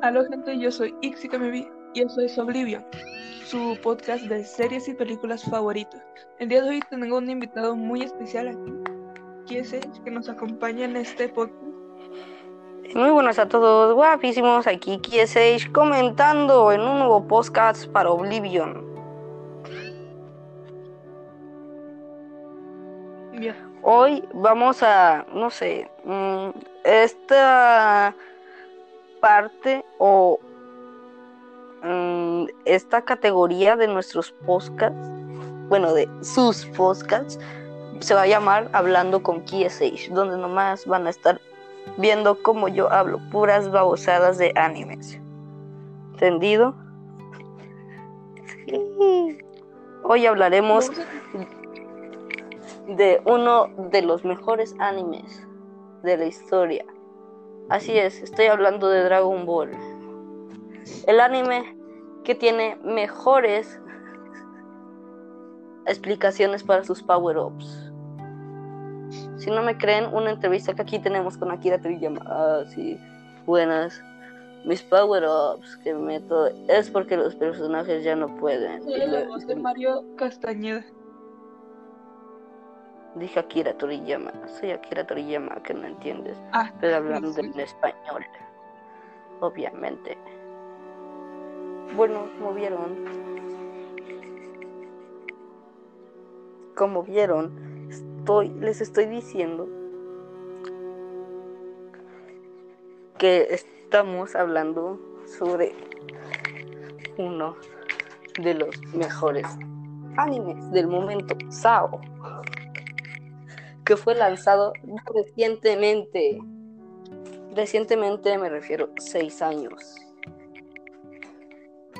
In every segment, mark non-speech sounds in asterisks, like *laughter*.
Aló gente, yo soy Ixikamebi y eso es Oblivion, su podcast de series y películas favoritos. El día de hoy tengo un invitado muy especial aquí, que es que nos acompaña en este podcast. Muy buenas a todos, guapísimos, aquí Kiesage comentando en un nuevo podcast para Oblivion. Bien, Hoy vamos a, no sé, mm, esta parte o mm, esta categoría de nuestros podcasts, bueno, de sus podcasts, se va a llamar Hablando con Kiesage, donde nomás van a estar viendo cómo yo hablo puras babosadas de animes. ¿Entendido? Sí. Hoy hablaremos de uno de los mejores animes de la historia. Así es, estoy hablando de Dragon Ball. El anime que tiene mejores explicaciones para sus power-ups. Si no me creen, una entrevista que aquí tenemos con Akira Toriyama. Ah, sí, buenas. Mis power-ups que meto es porque los personajes ya no pueden. soy la voz Mario Castañeda. Dije Akira Toriyama, soy Akira Toriyama, que no entiendes. Ah, Estoy hablando sí. en español, obviamente. Bueno, como vieron, como vieron, estoy, les estoy diciendo que estamos hablando sobre uno de los mejores animes del momento, Sao que fue lanzado recientemente. Recientemente me refiero seis años.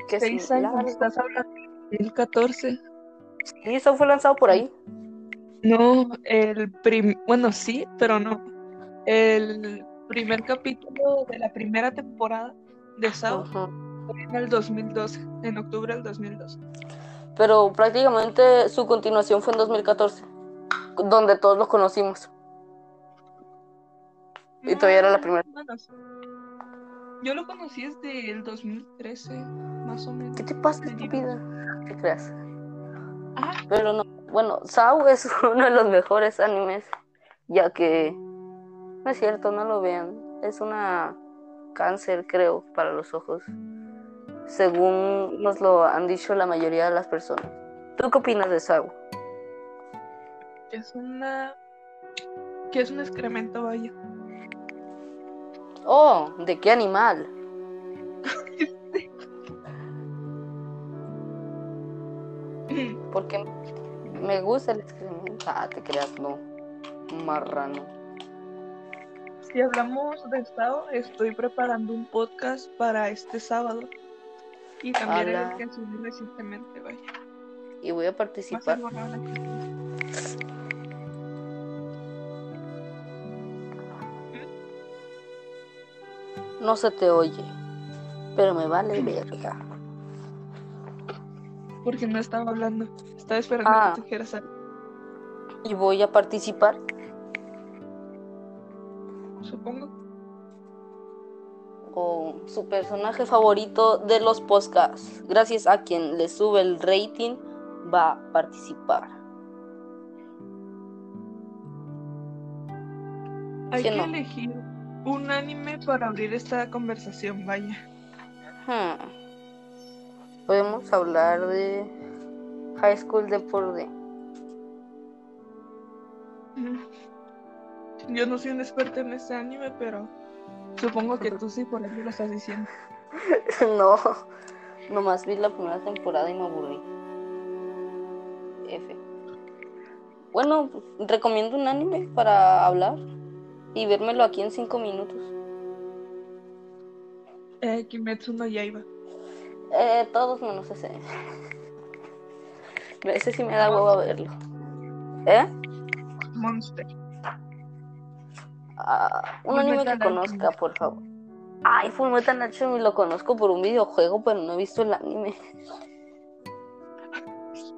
Que es seis un años, largo- estás hablando de 2014. ¿Y eso fue lanzado por ahí? No, el prim... bueno, sí, pero no. El primer capítulo de la primera temporada de Sao fue en el 2012, en octubre del 2012. Pero prácticamente su continuación fue en 2014, donde todos lo conocimos. Y todavía era la primera. Bueno. Yo lo conocí desde el 2013, más o menos. ¿Qué te pasa, estúpida? ¿Qué creas? Ah, Pero no, bueno, Sao es *laughs* uno de los mejores animes, ya que no es cierto, no lo vean. Es una cáncer, creo, para los ojos, según nos lo han dicho la mayoría de las personas. ¿Tú qué opinas de Sao? Es una... que es un excremento, vaya. *laughs* Oh, ¿de qué animal? Porque me gusta el excremento. Ah, te creas, no. Marrano. Si hablamos de Sao, estoy preparando un podcast para este sábado. Y también Ala. el que subí recientemente, vaya. Y voy a a No se te oye, pero me vale verga. Porque no estaba hablando. Estaba esperando Ah. que dijeras algo. Y voy a participar. Supongo. O su personaje favorito de los podcasts. Gracias a quien le sube el rating, va a participar. Hay que no. elegir un anime para abrir esta conversación, vaya. Hmm. Podemos hablar de High School de por D. Yo no soy un experto en este anime, pero supongo que tú sí, por eso lo estás diciendo. *laughs* no, nomás vi la primera temporada y me aburrí. F. Bueno, recomiendo un anime para hablar y vérmelo aquí en cinco minutos. Eh, Kimetsu no Yaiba. Eh, todos menos ese. Ese sí me da huevo a verlo. ¿Eh? Monster. Ah, un Full anime Metal que conozca, por favor. Ay, Full Metal Alchemist lo conozco por un videojuego, pero no he visto el anime. *laughs*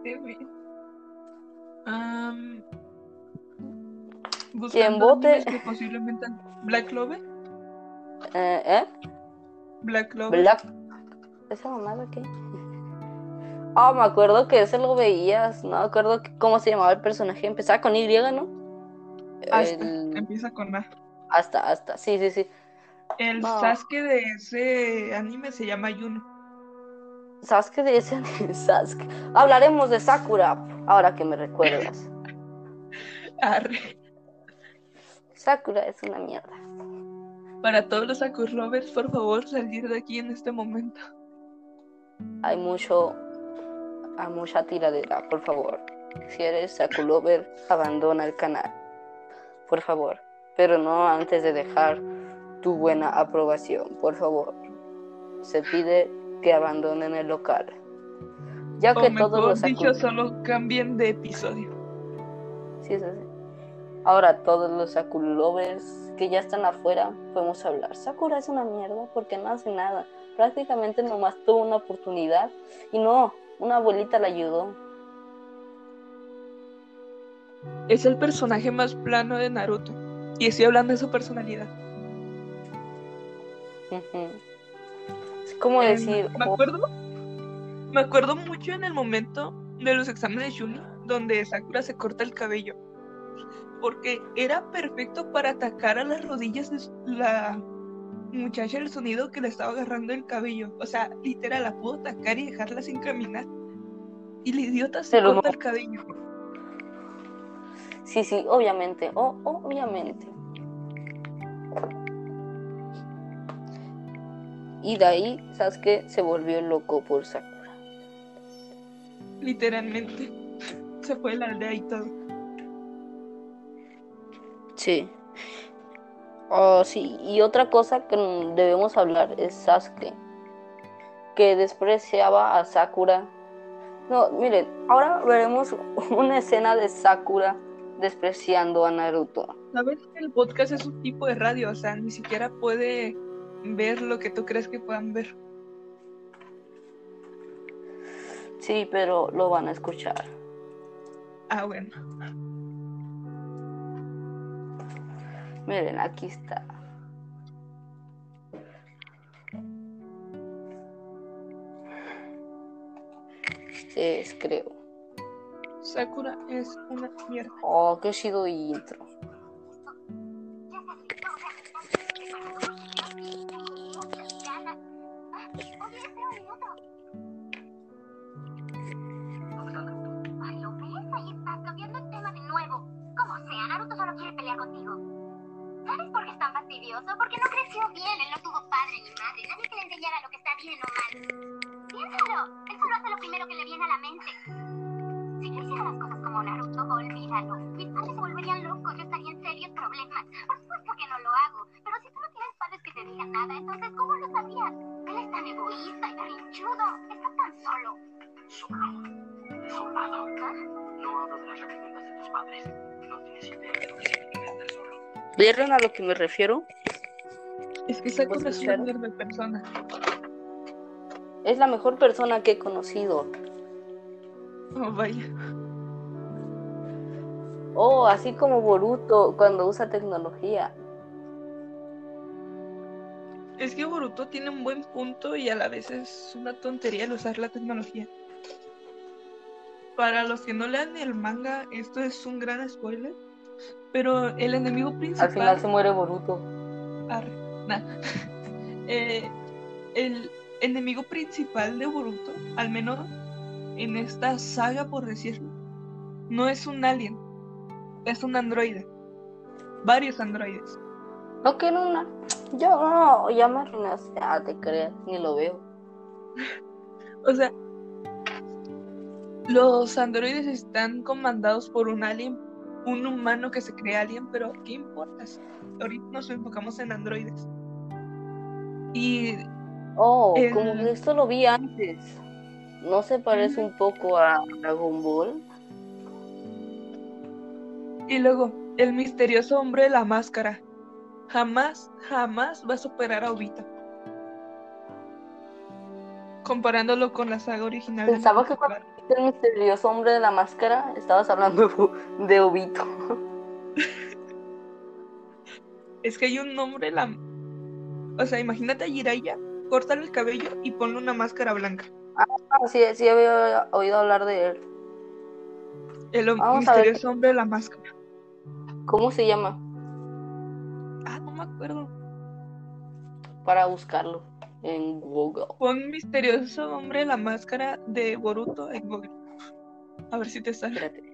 Sí, güey. Quien vote- que posiblemente Black Clover. Eh, ¿Eh? Black Clover. Black. ¿Esa mamada qué? Ah, me acuerdo que ese lo veías. No me acuerdo que- cómo se llamaba el personaje. Empezaba con Y, ¿no? Hasta, El- empieza con A. Hasta, hasta. Sí, sí, sí. El No. Sasuke de ese anime se llama Yuno. Sasuke de ese anime, *laughs* Sasuke. Hablaremos de Sakura, ahora que me recuerdas. *laughs* Arre. Sakura es una mierda. Para todos los Sakur lovers, por favor, salir de aquí en este momento. Hay mucho, hay mucha tiradera, por favor. Si eres Sakulover, abandona el canal. Por favor. Pero no antes de dejar tu buena aprobación, por favor. Se pide que abandonen el local. Ya O que todos mejor los dicho, Saku- solo cambien de episodio. Sí, es así. Ahora todos los Sakulovers que ya están afuera podemos hablar. Sakura es una mierda porque no hace nada. Prácticamente nomás tuvo una oportunidad y no, una abuelita la ayudó. Es el personaje más plano de Naruto. Y estoy hablando de su personalidad. Es como Em, decir, me oh, acuerdo, me acuerdo mucho en el momento de los exámenes Juni, donde Sakura se corta el cabello. Porque era perfecto para atacar a las rodillas de la muchacha del sonido que le estaba agarrando el cabello. O sea, literal, la pudo atacar y dejarla sin caminar. Y la idiota se Pero corta el cabello. sí, sí, obviamente, oh, obviamente. Y de ahí, Sasuke se volvió loco por Sakura. Literalmente. *laughs* Se fue la aldea y todo. Sí. Oh, sí, y otra cosa que debemos hablar es Sasuke, que despreciaba a Sakura. No, miren, ahora veremos *laughs* una escena de Sakura despreciando a Naruto. Sabes que el podcast es un tipo de radio, o sea, ni siquiera puede ver lo que tú crees que puedan ver. Sí, pero lo van a escuchar. Ah, bueno. Miren, aquí está. Es, creo. Sakura es una mierda. Oh, qué chido intro. Porque no creció bien, él no tuvo padre ni madre, nadie que le enseñara lo que está bien o mal. Piénsalo, él solo hace lo primero que le viene a la mente. Si yo hiciera las cosas como Naruto, olvídalo. Mis padres se volverían locos, yo estaría en serios problemas. Por supuesto que no lo hago, pero si tú no tienes padres que te digan nada, entonces ¿cómo lo sabías? Él es tan egoísta y berrinchudo, está tan solo. Solo, solado. ¿Ah? No hablo de las repetidas de tus padres. No tienes idea de lo que significa estar solo. ¿Vieron a lo que me refiero? Es que Sakura es una de persona. Es la mejor persona que he conocido. Oh, vaya. Oh, así como Boruto cuando usa tecnología. Es que Boruto tiene un buen punto y a la vez es una tontería el usar la tecnología. Para los que no lean el manga, esto es un gran spoiler. Pero el enemigo principal. Al final se muere Boruto. Arre, nah. *laughs* Eh, el enemigo principal de Boruto, al menos en esta saga, por decirlo, no es un alien, es un androide. Varios androides. No quiero una. Yo no, ya me arruinaste. Ah, te creas, ni lo veo. *laughs* O sea, los androides están comandados por un alien, un humano que se cree alien, pero ¿qué importa? Ahorita nos enfocamos en androides. Y Oh, como que esto lo vi antes. ¿No se parece un poco a Dragon Ball? Y luego, el misterioso hombre de la máscara. Jamás, jamás va a superar a Obito. Comparándolo con la saga original. Pensaba que cuando el misterioso hombre de la máscara estabas hablando de Obito. *laughs* Es que hay un nombre, la... O sea, imagínate a Jiraiya córtale el cabello y ponle una máscara blanca. Ah, sí, sí había oído hablar de él. El Vamos misterioso hombre de la máscara. ¿Cómo se llama? Ah, no me acuerdo. Para buscarlo en Google. Pon misterioso hombre de la máscara de Boruto en Google. A ver si te sale. Espérate.